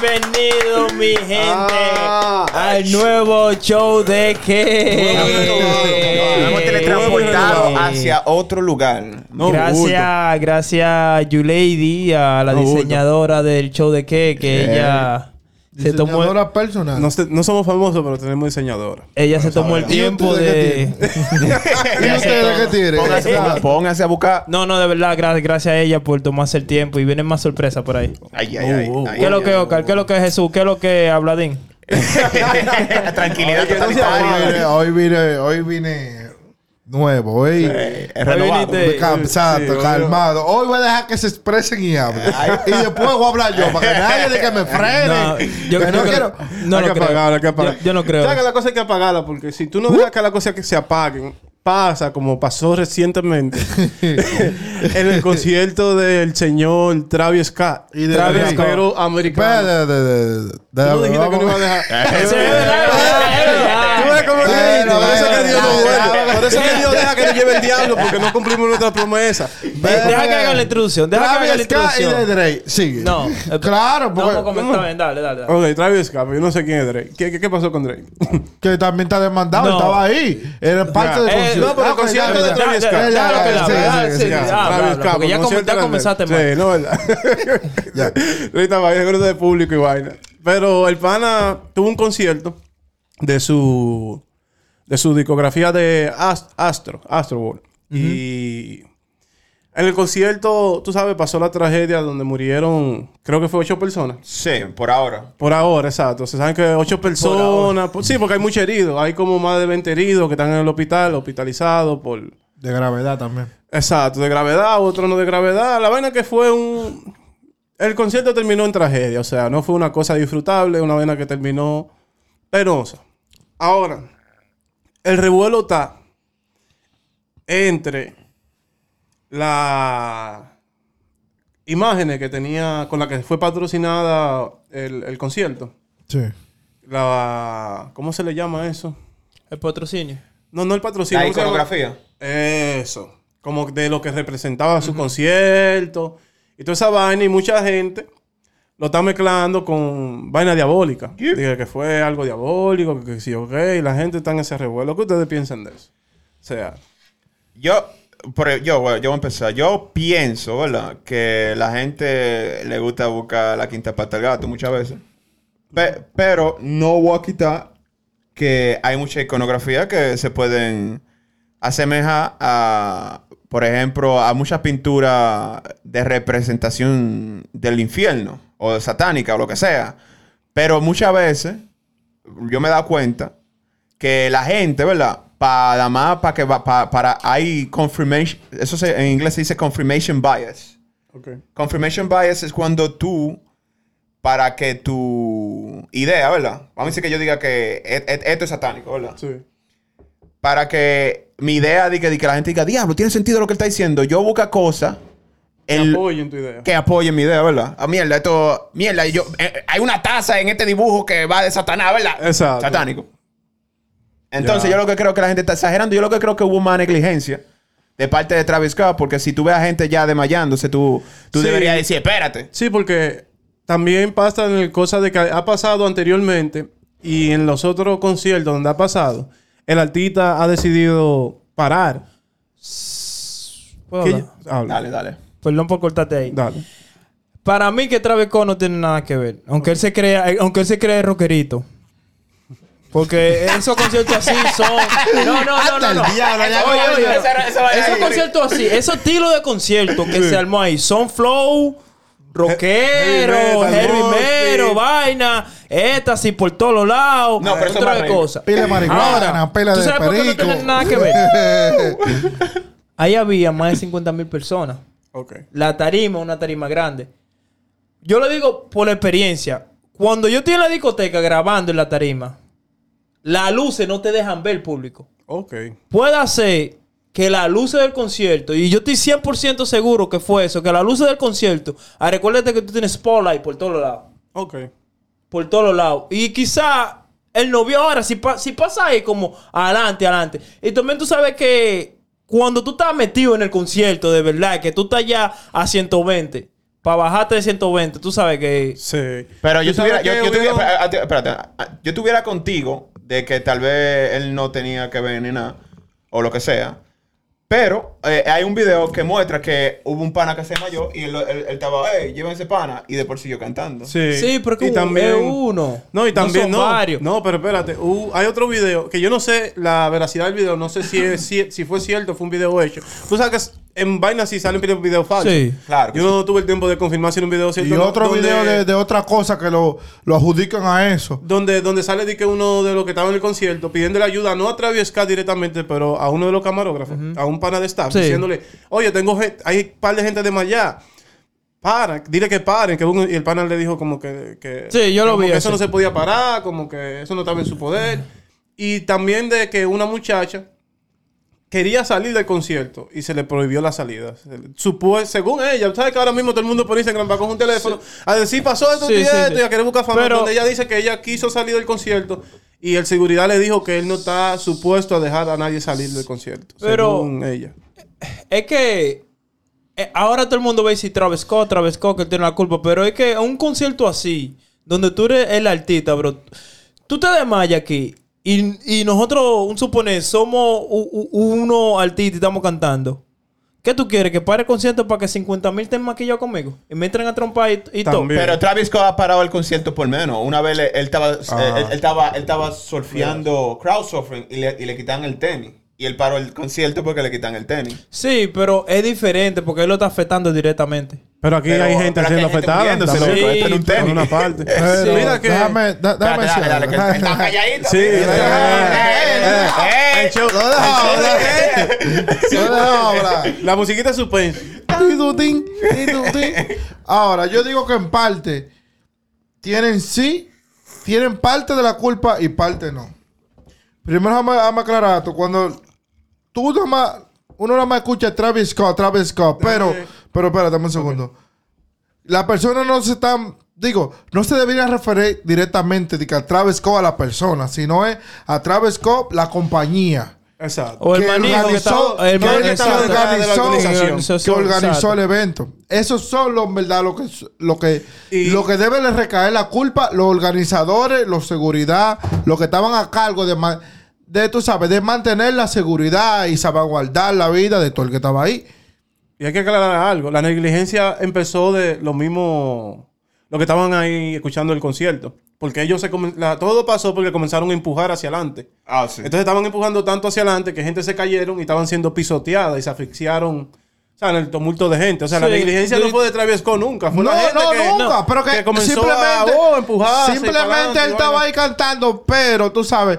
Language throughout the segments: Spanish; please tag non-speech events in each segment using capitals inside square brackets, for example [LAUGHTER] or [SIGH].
Bienvenido, mi gente, Ah. al nuevo show de que. Nos hemos teletransportado hacia otro lugar. No, gracias, gracias, Yulady, a la No, diseñadora del show de que, que ella se tomó, Diseñadora personal. No, se- no somos famosos, pero tenemos diseñadora. ella se tomó el ¿Y tiempo de. ¿Y ustedes qué tienen? [LAUGHS] Póngase, a buscar. No, no, de verdad, gracias, gracias a ella por tomarse el tiempo y vienen más sorpresas por ahí. Ay, ay, ay. Uh, uh. ay, ¿Qué es lo que. Oscar? ¿Qué es lo que es Jesús? ¿Qué es lo que Habladín? [LAUGHS] Tranquilidad hoy vine, hoy vine nuevo, hoy. Eh, es renovado. Exacto, Sí, calmado. Hoy voy a dejar que se expresen y hablen. y después voy a hablar yo, para que [LAUGHS] nadie diga que me frene. No, yo, que yo no creo- quiero. no hay lo que creo. apagarla, hay que apagarla. Yo, yo no creo. ¿Sabes que la cosa hay que apagarla? Porque si tú no dejas que las cosas que se apaguen, pasa como pasó recientemente [LAUGHS] en el concierto del señor Travis Scott. Y de Travis pero americano. De, de, de, de, Tú no dijiste que no iba a dejar. [LAUGHS] que Dios deja que nos lleve el diablo porque no cumplimos nuestra promesa. Deja que haga la introducción. Deja que haga la Travis Scott y de introducción. Drake. Sigue. No. Claro, No, porque vamos a comentar. bien, Dale, dale. dale. Ok, Travis Scott, yo no sé quién es Drake. ¿Qué, qué, qué pasó con Drake? [LAUGHS] que también está demandado. No. Estaba ahí. Era parte del Eh, concierto. no, pero el Ah, pues, concierto de Travis Scott. ya, Déjalo que Travis Scott, porque ya comenzaste mal. Sí, no, ¿verdad? Ya. Drake estaba ahí, seguro de público y vaina. Pero el pana tuvo un concierto de su de su discografía de Ast- Astro, Astro World. Y en el concierto, tú sabes, pasó la tragedia donde murieron, creo que fue ocho personas. Sí, por ahora. Por ahora, exacto. Se saben que ocho personas. sí, porque hay muchos heridos. Hay como más de 20 heridos que están en el hospital, hospitalizados por. De gravedad también. Exacto, de gravedad, otro no de gravedad. La vaina que fue un. El concierto terminó en tragedia, o sea, no fue una cosa disfrutable, una vaina que terminó penosa. Ahora, el revuelo está entre las imágenes que tenía, con la que fue patrocinada el, el concierto. Sí. La, ¿Cómo se le llama eso? El patrocinio. No, no el patrocinio. La iconografía. Eso. Como de lo que representaba su concierto. Y toda esa vaina. Y mucha gente lo está mezclando con vaina diabólica. Dije que fue algo diabólico, que sí, ok. Y la gente está en ese revuelo. ¿Qué ustedes piensan de eso? O sea, Yo, por, yo, bueno, yo voy a empezar. Yo pienso, ¿verdad? Que la gente le gusta buscar la quinta pata al gato muchas veces. Pe- pero no voy a quitar que hay mucha iconografía que se pueden asemejar a, por ejemplo, a muchas pinturas de representación del infierno o satánica o lo que sea. Pero muchas veces yo me he dado cuenta que la gente, ¿verdad? Para más, para que va, pa- para hay confirmation, eso se- en inglés se dice confirmation bias. Confirmation bias es cuando tú, para que tu idea, ¿verdad? Vamos a decir que yo diga que e- e- esto es satánico, ¿verdad? Sí. Para que mi idea de que, de que la gente diga, diablo, tiene sentido lo que él está diciendo, yo busco cosas el- Apoyen tu idea. que apoyen mi idea, ¿verdad? Ah, mierda, esto, mierda, yo, eh, hay una taza en este dibujo que va de Satanás, ¿verdad? Exacto. Satánico. Entonces, yo lo que creo que la gente está exagerando. Yo lo que creo que hubo más negligencia de parte de Travis Scott, porque si tú ves a gente ya desmayándose, tú, tú Sí. deberías decir, espérate. Sí, porque también pasa en el cosa de que ha pasado anteriormente y en los otros conciertos donde ha pasado, el artista ha decidido parar. ¿Puedo ¿Qué- hablar? Habla. Dale, dale. Perdón por cortarte ahí. Dale. Para mí que Travis Scott no tiene nada que ver. Aunque él se crea, eh, aunque él se cree rockerito. Porque esos conciertos así son. [LAUGHS] No, no, no, Hasta no. el no. Oye, esos conciertos así, esos estilos de conciertos que se armó ahí son flow, rockero, Heavy metal, heavy mosh metal, pit. vaina, éxtasis por todos los lados. No, pero eso otra es cosas. Pila de marihuana, Ahora, pila ¿tú de sabes por qué no perico. tiene nada que ver? [LAUGHS] Ahí había más de 50 mil personas. Ok. La tarima, una tarima grande. Yo lo digo por experiencia. Cuando yo estoy en la discoteca grabando en la tarima, las luces no te dejan ver el público. Ok. Puede ser que las luces del concierto, y yo estoy 100% seguro que fue eso, que las luces del concierto, ah, recuérdate que tú tienes spotlight por todos los lados. Ok. Por todos lados. Y quizá el novio ahora, si, pa- si pasa ahí como adelante, adelante. Y también tú sabes que cuando tú estás metido en el concierto, de verdad, que tú estás ya a 120, para bajarte de 120, tú sabes que... Sí. Pero yo ¿Tú sabes tuviera, yo, qué, yo tuviera, Obligado? espérate, espérate, yo tuviera contigo de que tal vez él no tenía que ver ni nada, o lo que sea. Pero eh, hay un video que muestra que hubo un pana que se desmayó y él, él, él estaba, hey, lleven ese pana, y después siguió cantando. Sí. Sí, pero que Y también- uno. No, y también son no. varios. No, pero espérate. hubo- hay otro video que yo no sé la veracidad del video. No sé si, es, si, si fue cierto, fue un video hecho. Tú sabes que en vaina sí salen videos video falsos. Sí. Claro Yo no tuve el tiempo de confirmar si era un video cierto Y otro donde- video de, de otra cosa que lo, lo adjudican a eso. Donde, donde sale de que uno de los que estaba en el concierto pidiéndole ayuda, no a Travis Scott directamente, pero a uno de los camarógrafos, a un pana de staff, Sí. diciéndole, oye, tengo hay un par de gente de allá. Para, dile que paren. Que uno- y el pana le dijo como que, que- Sí, yo lo como vi que eso no se podía parar, como que eso no estaba en su poder. Y también de que una muchacha quería salir del concierto y se le prohibió la salida. Supue- según ella, ¿sabes que ahora mismo todo el mundo por Instagram va con un teléfono a decir pasó esto Sí, y sí, esto y a querer buscar fama? Pero- donde ella dice que ella quiso salir del concierto y el seguridad le dijo que él no está supuesto a dejar a nadie salir del concierto. Pero- según ella. Es que eh, ahora todo el mundo Travis Scott, Travis Scott, que él tiene la culpa. Pero es que un concierto así, donde tú eres el artista, bro, tú te desmayas aquí. Y, y nosotros, un suponer, somos u- u- uno artista y estamos cantando. ¿Qué tú quieres? ¿Que pare el concierto para que 50 mil estén maquillados conmigo? Y me entren a trompar y, y todo. Pero Travis Scott ha parado el concierto por menos. Una vez le- él estaba, Ah. él, él estaba, él estaba surfeando, crowdsurfing, y le, y le quitan el tenis. Y él paró el concierto porque le quitan el tenis. Sí, pero es diferente porque él lo está afectando directamente. Pero aquí Pero- hay gente siendo afectada. esto en un [LAUGHS] pero- En tenis. una parte. Pero Mira que... déjame, da- déjame Espérate, dale, dale, que está calladito. Sí, No. No. La musiquita es suspense. Ahora, yo digo que en parte tienen sí, tienen parte de la culpa y parte no. Primero, vamos a aclarar esto. Cuando tú nada más, uno nada más escucha Travis Scott, Travis Scott, pero, pero espérate dame un segundo. La persona no se está, digo, no se debería referir directamente de que a Travis Scott a la persona, sino es a Travis Scott la compañía. Exacto. O el Que manejo que organizó- que Organizó- organización. que organizó exacto. el evento. Esos son los, en verdad, lo que, lo que, Y- lo que debe de recaer la culpa, los organizadores, los seguridad, los que estaban a cargo de, de tú sabes, de mantener la seguridad y salvaguardar la vida de todo el que estaba ahí. Y hay que aclarar algo. La negligencia empezó de los mismos... Los que estaban ahí escuchando el concierto. Porque ellos se... comen- la- todo pasó porque comenzaron a empujar hacia adelante. Ah, sí. Entonces estaban empujando tanto hacia adelante que gente se cayeron y estaban siendo pisoteadas y se asfixiaron. O sea, en el tumulto de gente. O sea, la Sí. negligencia no fue de Travis Scott nunca. Fue no, la gente no, que, nunca. pero que, comenzó simplemente, a oh, simplemente él estaba ahí cantando, pero tú sabes,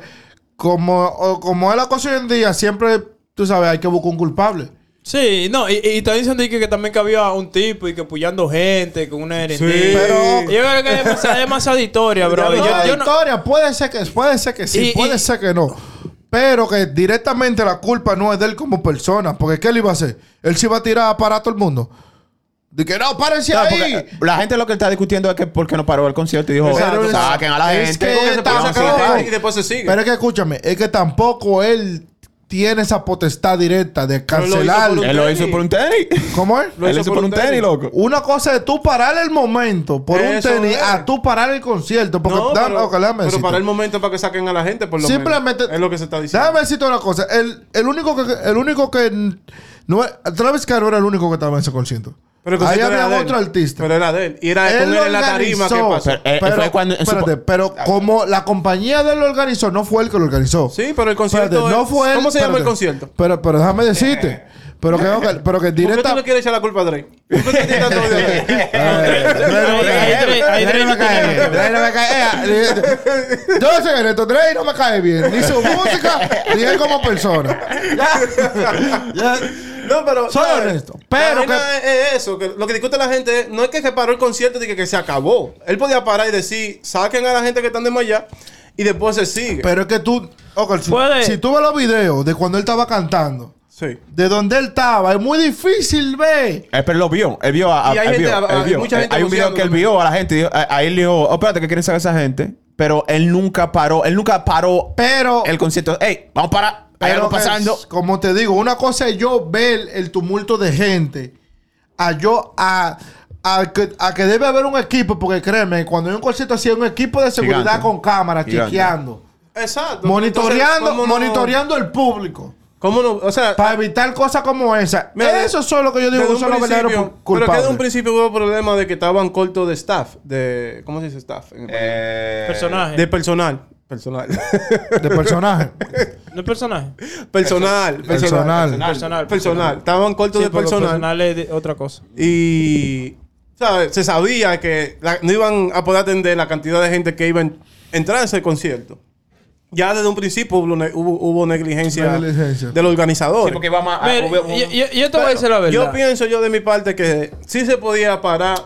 como, o- como es la cosa hoy en día, siempre, tú sabes, hay que buscar un culpable. Sí, no, y, y también dicen de que, que también que había un tipo y que puyando gente con una herendía. Sí. Pero- Yo creo que hay demasiada, demasiada historia, bro. No yo, No, yo no- puede ser que puede ser que sí, Y- puede y- ser que no. Pero que directamente la culpa no es de él como persona. Porque ¿qué él iba a hacer? Él se iba a tirar para todo el mundo. De que no, párense Claro, ahí. porque la gente lo que está discutiendo es que por qué no paró el concierto y dijo, Pero es- saquen a la es gente. que Porque se pasa y después se sigue. Pero es que escúchame, es que tampoco él tiene esa potestad directa de cancelar. Él lo hizo por un tenis. ¿Cómo es? Lo Él hizo hizo por un tenis, loco. Una cosa es tú parar el momento por Eso un tenis es. a tú parar el concierto. Porque no, dame- pero, ok, déjame pero decirte. para el momento para que saquen a la gente, por lo Simplemente. menos. Es lo que se está diciendo. Déjame decirte una cosa. El, el único que. El único que. No, es- Travis no era el único que estaba en ese concierto. Pero el Ahí había otro artista. Pero era de él. Y era Él con lo él en la tarima que organizó. pasó. Pero, eh, fue cuando- en su- espérate, pero como la compañía de él lo organizó, no fue él que lo organizó. Sí, pero el concierto. Espérate, no fue él. ¿Cómo se llama el espérate. concierto? Pero, pero déjame decirte. Pero que, pero que [LAUGHS] ¿Por qué directa. tú le quieres echar la culpa a Drake? ¿Por qué te todo de Drake? [LAUGHS] Eh, no me cae bien. Drake no me cae eh, Yo sé esto. Drake no me cae bien. Ni su música, ni él como persona. [LAUGHS] No, pero. Soy ¿sabes? honesto. Pero que- es, es eso. Que lo que discute la gente es- no es que se paró el concierto y que, que se acabó. Él podía parar y decir, saquen a la gente que están desmayada y después se sigue. Pero es que tú. ok, si, tú ves los videos de cuando él estaba cantando, sí. de donde él estaba, es muy difícil ver. Eh, pero lo vio. Él vio a, a- Y hay él gente- vio, a- él hay vio. mucha gente Hay un video que él vio a la gente. y dijo- a, a él le dijo, oh, espérate, ¿qué quieren saber esa gente? Pero él nunca paró. Él nunca paró Pero. el concierto. Ey, vamos para. Hay pero algo pasando. Como te digo, una cosa es yo ver el tumulto de gente. A yo. A, a que, a que debe haber un equipo, porque créeme, cuando hay un concierto así, hay un equipo de seguridad Gigante. con cámaras, Gigante. chequeando, Exacto. monitoreando, Entonces, ¿cómo no- monitoreando el público. ¿Cómo no? O sea, Para evitar cosas como esa. Mira, Eso es lo que yo digo, son los verdaderos pu- Pero que culpables. de un principio hubo problema de que estaban cortos de staff. De, ¿Cómo se dice staff? Eh, Personaje. de personal. Personal. de personaje. [LAUGHS] ¿No es personaje? personal. Personal. Personal. Personal. Estaban cortos Sí, de personal. personal es de- otra cosa. Y ¿sabes? se sabía que la- no iban a poder atender la cantidad de gente que iba a en- entrar a ese concierto. Ya desde un principio hubo, ne- hubo, hubo negligencia, Negligencia. del organizador. Sí, porque vamos a... Mira, hubo- yo, yo- yo te voy a decir la verdad. Yo pienso yo de mi parte que sí se podía parar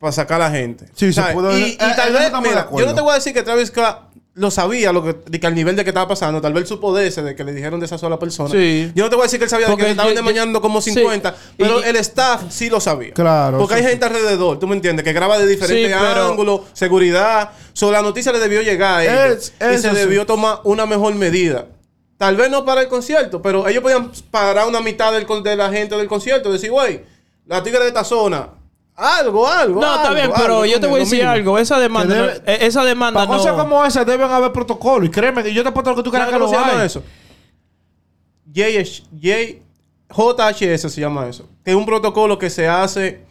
para sacar a la gente. Sí, se pudo- Y, y eh, tal vez, mira, yo no te voy a decir que Travis Scott lo sabía, lo que, de que al nivel de que estaba pasando, tal vez supo de ese, de que le dijeron de esa sola persona. Sí. Yo no te voy a decir que él sabía de Porque que le estaban demandando como sí. 50, pero Y- el staff sí lo sabía. Claro, Porque hay gente alrededor, tú me entiendes, que graba de diferentes pero- ángulos, seguridad. Sobre la noticia le debió llegar a ellos. Es- y se debió tomar una mejor medida. Tal vez no para el concierto, pero ellos podían parar una mitad del, de la gente del concierto. Decir, güey, la tigre de esta zona. Algo, algo. No, está algo, bien, pero algo, yo te voy a decir mínimo. algo. Esa demanda, no- esa demanda Para no... cosas como esas deben haber protocolo. Y créeme que yo te apuesto lo que tú ¿Sabes creas que lo hay. eso? JHS se llama eso. Que es un protocolo que se hace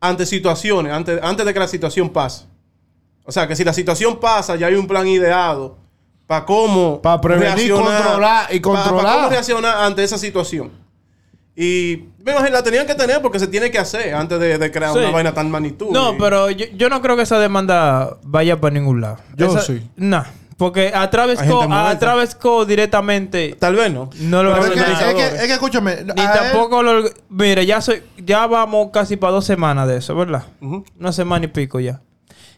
ante situaciones, antes, antes de que la situación pase. O sea, que si la situación pasa, ya hay un plan ideado para cómo Pa' prevenir, controlar y pa' controlar. cómo reaccionar ante esa situación. Y me imagino, la tenían que tener porque se tiene que hacer antes de, de crear Sí. una vaina tan magnitud. No, Y- pero yo, yo no creo que esa demanda vaya para ningún lado. Yo Esa- sí. Nah. Porque a Travis Scott, a. Travis directamente Tal vez no. no lo es a que, es, que, es que escúchame. Ni él- tampoco lo... Mire, ya soy... Ya vamos casi para dos semanas de eso, ¿verdad? Una semana y pico ya.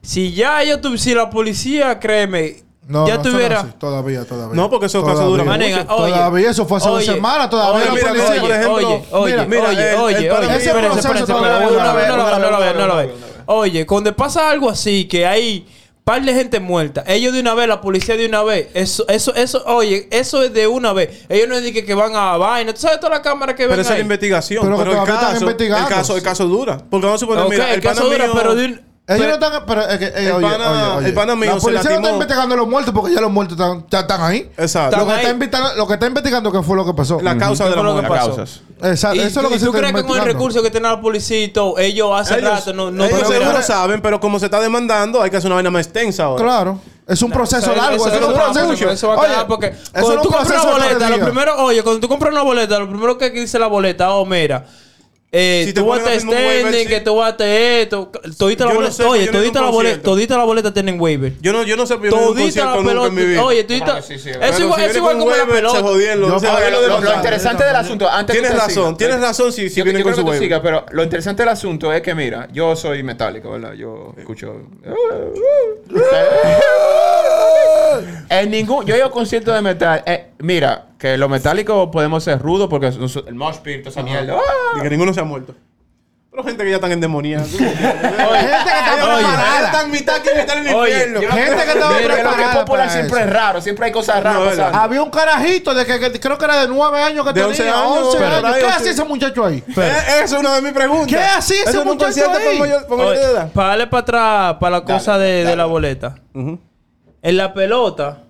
Si ya yo tuviera... Si la policía, créeme... No, ya no, eso no tuviera... es así. Todavía, todavía. No, porque Todavía. duran Manega, oye, Todavía, eso fue hace dos oye, semanas, todavía Oye, la mira, policía- oye, por ejemplo, oye, oye, mira, mira, oye, el- oye, el oye, pana- ese espérense, proceso espérense, todavía espérense, no lo ve, no lo no ve, lo no lo. Oye, cuando pasa algo así, que hay par de gente muerta, ellos de una vez, la policía de una vez, eso, eso, eso, oye, eso es de una vez. Ellos no dicen que van a vaina. ¿Tú sabes toda la cámara que Pero ven esa es la investigación. Pero Pero, el, caso, el caso, el caso dura. Porque vamos a suponer, mira, el, caso dura, pero de un- Ellos Pero- no están. Pero es que, eh, El oye, pana- oye, oye. el pana mío La se policía no está investigando los muertos porque ya los muertos están, ya están ahí. Exacto. Lo que, está ahí. invitando- lo que está investigando qué fue lo que pasó. La causa ¿Qué de la lo que muerte. pasó? causas. Exacto. Eso es lo que y se tú está crees que con el recurso que tiene la policía y todo, ellos hace Ellos, rato no, no ellos seguro saben, pero como se está demandando, hay que hacer una vaina más extensa ahora. Claro. Es un proceso Eso- largo. Eso, es un proceso. Eso va a Oye, quedar porque eso cuando tú compras una boleta, lo primero, oye, cuando tú compras una boleta, lo primero que dice la boleta, oh, mira, eh, Si te tú waiver, standing, que tú vas a estar esto, todita la boleta, oye, todita la boleta, todita la boleta tienen waiver. Yo no, yo no sé, yo Todita la pelota, oye, todita, es igual, es igual como la pelota. Lo, interesante del asunto, antes Tienes razón, tienes razón si, si vienen con su waiver. pero lo interesante del asunto es que, mira, yo soy metálico, ¿verdad? Yo escucho. En ningún. Yo he ido a conciertos de metal. eh, mira, que los metálicos podemos ser rudos porque el mosh pit, toda esa mierda. ¡ah! Y que ninguno se ha muerto. Pero gente que ya están endemoniadas. [LAUGHS] Gente que está preparada. están mitad aquí, mitad en el infierno. Gente que estaba Mira, lo que es preparada popular siempre eso. es raro. Siempre hay cosas raras. Había un carajito de que, que creo que era de nueve años que De tenía. 11 años, 11 pero años. ahí ¿Qué hacía ese muchacho ahí? Pero- Eh, Esa es una de mis preguntas. ¿Qué hacía ese muchacho ahí? para darle para atrás, para la cosa de, de la boleta. En la pelota,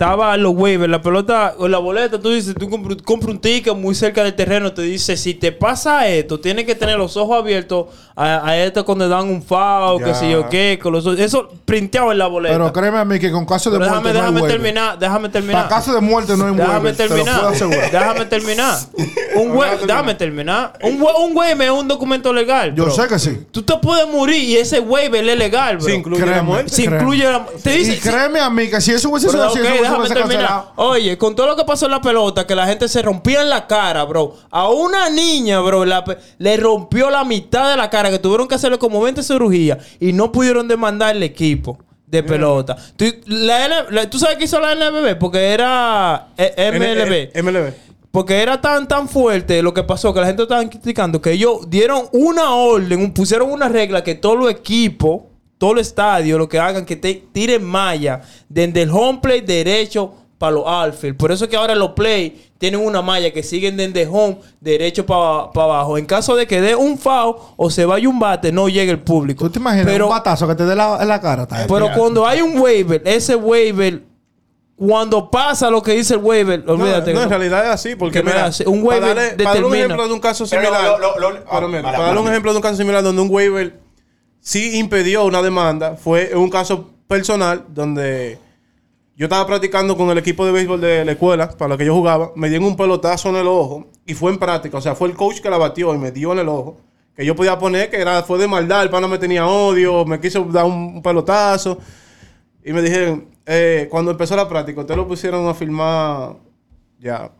estaba los waivers. La pelota, o la boleta, tú dices, tú compras compras un ticket muy cerca del terreno. Te dice, si te pasa esto, tienes que tener los ojos abiertos a, a esto cuando dan un foul, que sé yo qué. Con los, ojos- eso printeado en la boleta. Pero créeme a mí que con caso de Pero muerte déjame, no hay déjame waiver. terminar, déjame terminar. Para caso de muerte no hay Déjame. Te terminar. puedo asegurar. [LAUGHS] Déjame terminar. [LAUGHS] Un déjame terminar. Un un waiver es un documento legal. Yo bro. sé que sí. Tú te puedes morir y ese waiver es legal, bro. Se incluye la Créeme. muerte. Se incluye la. Te dice. Y créeme a mí que si eso hubiese sido así, déjame terminar. Oye, con todo lo que pasó en la pelota, que la gente se rompía en la cara, bro. A una niña, bro, la le rompió la mitad de la cara, que tuvieron que hacerle como 20 cirugías y no pudieron demandar el equipo de pelota. ¿Tú, la N- la- ¿tú sabes qué hizo la NBB? Porque era eh, MLB. N- MLB. Porque era tan tan fuerte lo que pasó que la gente estaba criticando que ellos dieron una orden, pusieron una regla que todos los equipos, todo el estadio, lo que hagan, que te tiren malla desde el home plate derecho para los outfield. Por eso es que ahora los play tienen una malla que siguen desde home derecho para abajo. En caso de que dé un foul o se vaya un bate, no llegue el público. ¿Tú te imaginas Pero, un batazo que te dé la, en la cara? Pero cuando hay un waiver, ese waiver, cuando pasa lo que dice el waiver, No, olvídate. no, que en no. realidad es así, porque Que no mira. Un para waiver darle- para dar un ejemplo de un caso similar, ah, para dar un ejemplo de un caso similar donde un waiver sí impidió una demanda, fue un caso personal donde yo estaba practicando con el equipo de béisbol de la escuela, para lo que yo jugaba, me dieron un pelotazo en el ojo y fue en práctica, o sea, fue el coach que la batió y me dio en el ojo. Que yo podía poner que era, fue de maldad, el pana me tenía odio, me quiso dar un, pelotazo. Y me dijeron, eh, cuando empezó la práctica, ustedes lo pusieron a filmar. Ya,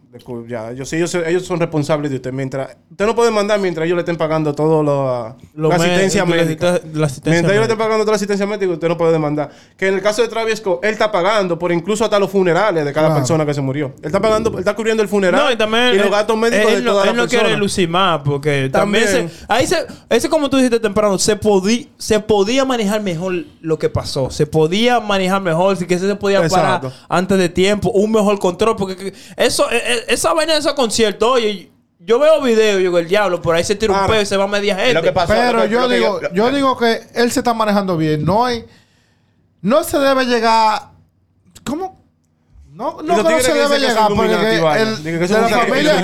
ya. Yo sé, ellos, ellos son responsables de usted. Mientras, usted no puede mandar mientras ellos le estén pagando todo lo, Lo la asistencia médica. asisten- la asistencia mientras ellos le estén pagando toda la asistencia médica, usted no puede demandar. Que en el caso de Travis Scott, él está pagando por incluso hasta los funerales de cada Claro. persona que se murió. Él está pagando, él está cubriendo el funeral No, y también los él- gastos médicos él, de no- toda él la no persona. quiere lucir más porque también, También. se, ahí se ese como tú dijiste temprano se podía se podía manejar mejor lo que pasó se podía manejar mejor si que se podía parar antes de tiempo un mejor control porque que- eso eh, eh, esa vaina de esos conciertos oye yo veo videos yo digo el diablo por ahí se tira un Claro. peo y se va media gente Lo que pasó- Pero lo que- yo lo que digo, lo- yo digo que él se está manejando bien. No hay, no se debe llegar. ¿Cómo? No, no no se debe llegar porque el- de la familia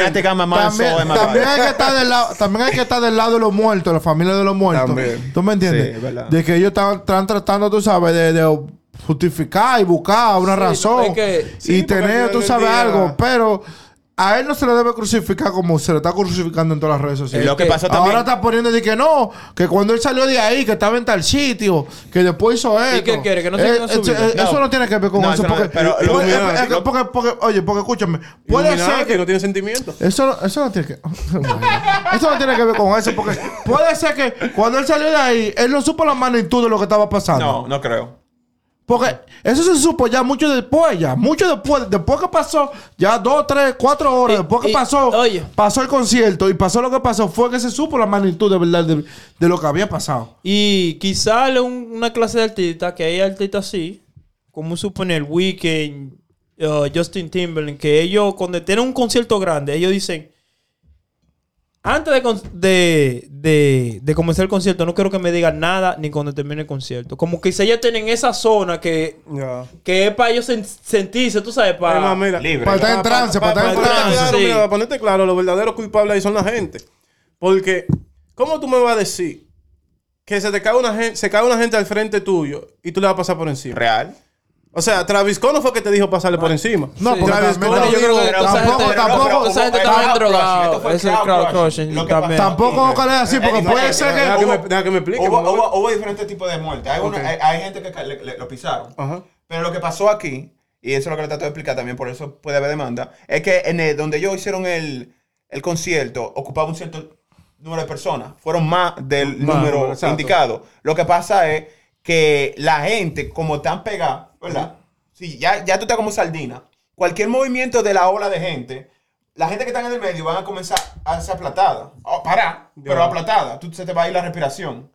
también, hay que estar del lado, también hay que estar del lado de los muertos, la familia de los muertos. También. ¿Tú me entiendes? Sí, de que ellos están, están tratando, tú sabes, de, de justificar y buscar una Sí, razón es que- Sí, y tener, tú sabes, día- algo, pero a él no se le debe crucificar como se le está crucificando en todas las redes sociales. Lo que pasó también. Ahora está poniendo de que no, que cuando él salió de ahí, que estaba en tal sitio, que después hizo esto. qué quiere? ¿Que no se Eh, eh, vida? eh, Eso No. no tiene que ver con No, eso. eso no- porque, pero lo porque- Illuminati, porque- porque- oye, porque escúchame, puede ser que no tiene sentimiento. eso no, eso no tiene que. [LAUGHS] Eso no tiene que ver con eso, porque puede ser que cuando él salió de ahí, él no supo la magnitud de lo que estaba pasando. No, no creo. Porque eso se supo ya mucho después, ya. Mucho después. Después que pasó, ya dos, tres, cuatro horas Y- después que y- pasó, oye. pasó el concierto y pasó lo que pasó, fue que se supo la magnitud de verdad de, de lo que había pasado. Y quizá un- una clase de artistas, que hay artistas así, como suponer Weekend, uh, Justin Timberlake, que ellos cuando tienen un concierto grande, ellos dicen, antes de, de, de, de comenzar el concierto, no quiero que me digan nada ni cuando termine el concierto. Como que si ellos tienen esa zona que, Ya. que es para ellos sen- sentirse, tú sabes, para... Además, mira, Libre. Para estar en trance, para estar en para- trance. claro, sí. mira, para ponerte claro, los verdaderos culpables ahí son la gente. Porque, ¿cómo tú me vas a decir que se te cae una gente, se cae una gente al frente tuyo y tú le vas a pasar por encima? Real. O sea, Travis Scott no fue que te dijo pasarle por encima. No, Sí. porque Travis Scott yo creo que tampoco, tampoco, esa gente drogada. esto fue Ese es crowd crowd crushing. también. Tampoco ojalá así, porque Eh, puede eh, ser que. Deja que me, hubo- deja que me explique. Hubo, diferentes tipos de muertes. Hay, gente que ca- le- le- lo pisaron. Pero lo que pasó aquí, y eso es lo que le trato de explicar también, por eso puede haber demanda, es que en el- donde ellos hicieron el, el concierto, ocupaba un cierto número de personas. Fueron más del número exacto. indicado. Lo que pasa es que la gente, como están pegadas, ¿verdad? Si ya, ya tú estás como sardina, cualquier movimiento de la ola de gente, la gente que está en el medio van a comenzar a ser aplatada. Oh, para, pero aplatada. Tú, se te va a ir la respiración.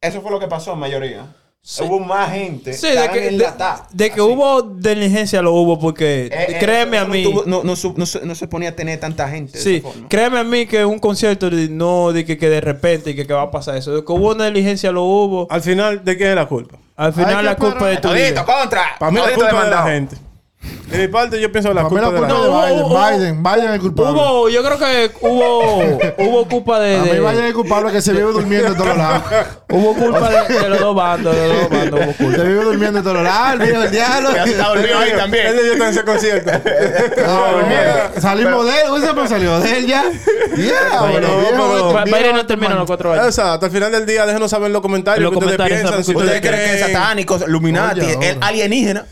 Eso fue lo que pasó en mayoría. Hubo más gente. Sí, de que, de, enlatadas, de que así. hubo diligencia lo hubo porque Eh, eh, créeme a mí. no, no, se, no se ponía a tener tanta gente. de Sí, esa forma. créeme a mí que un concierto de- no de que, que de repente y que, que va a pasar eso. De que hubo una diligencia lo hubo. Al final, ¿de quién es la culpa? Al final Hay la culpa de parar. tu Todito, vida. contra. Para mí la culpa de la gente. De mi parte, yo pienso que la culpa la de la de Biden. hubo- Biden. Biden es el culpable. Hubo, yo creo que hubo, hubo culpa de, A mí de- Biden es el culpable que se vive durmiendo en todos lados. [LAUGHS] hubo culpa de, de los dos bandos, de los dos bandos hubo culpa. Se vive durmiendo en todos lados. El viejo del diablo. Ya está dormido ahí Él también. yo está en ese concierto. No, [LAUGHS] Salimos de él. ¿Usted se salió de él ya? Yeah, No, bueno, no, Biden no termina los cuatro años. Exacto. Al final del día, déjenos saber en los comentarios En los qué ustedes comentarios, piensan. Si ¿Ustedes creen que es creen... satánicos, Illuminati, alienígena?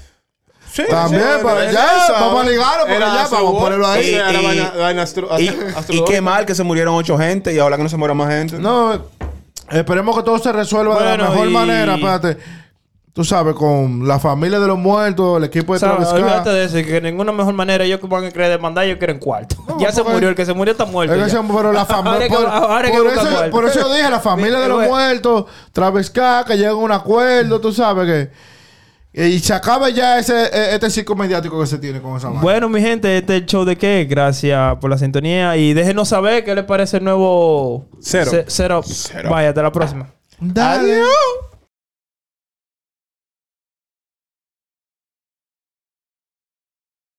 Sí, También, sí, ya, eso. vamos a ligarlo, ya, Astro vamos a ponerlo ahí. Y- vaina- vaina astro- Y, astro- y qué mal que se murieron ocho gente y ahora que no se muera más gente. No, esperemos que todo se resuelva de la mejor y- manera. Espérate. Tú sabes, con la familia de los muertos, el equipo de. Travis Olvídate de eso, que de ninguna mejor manera ellos que van a querer demandar, ellos quieren cuarto. ya se murió, el que se murió está muerto. Es que pero la familia. [LAUGHS] Por, por por eso yo dije, la familia de [LAUGHS] los muertos, Travis Scott, que lleguen a un acuerdo, tú sabes que. Y se acaba ya ese, eh, este circo mediático que se tiene con esa vaina. Bueno, mi gente, este es el show de qué. Gracias por la sintonía. Y déjenos saber qué les parece el nuevo. Cero. Vaya, hasta la próxima. Dale. Adiós.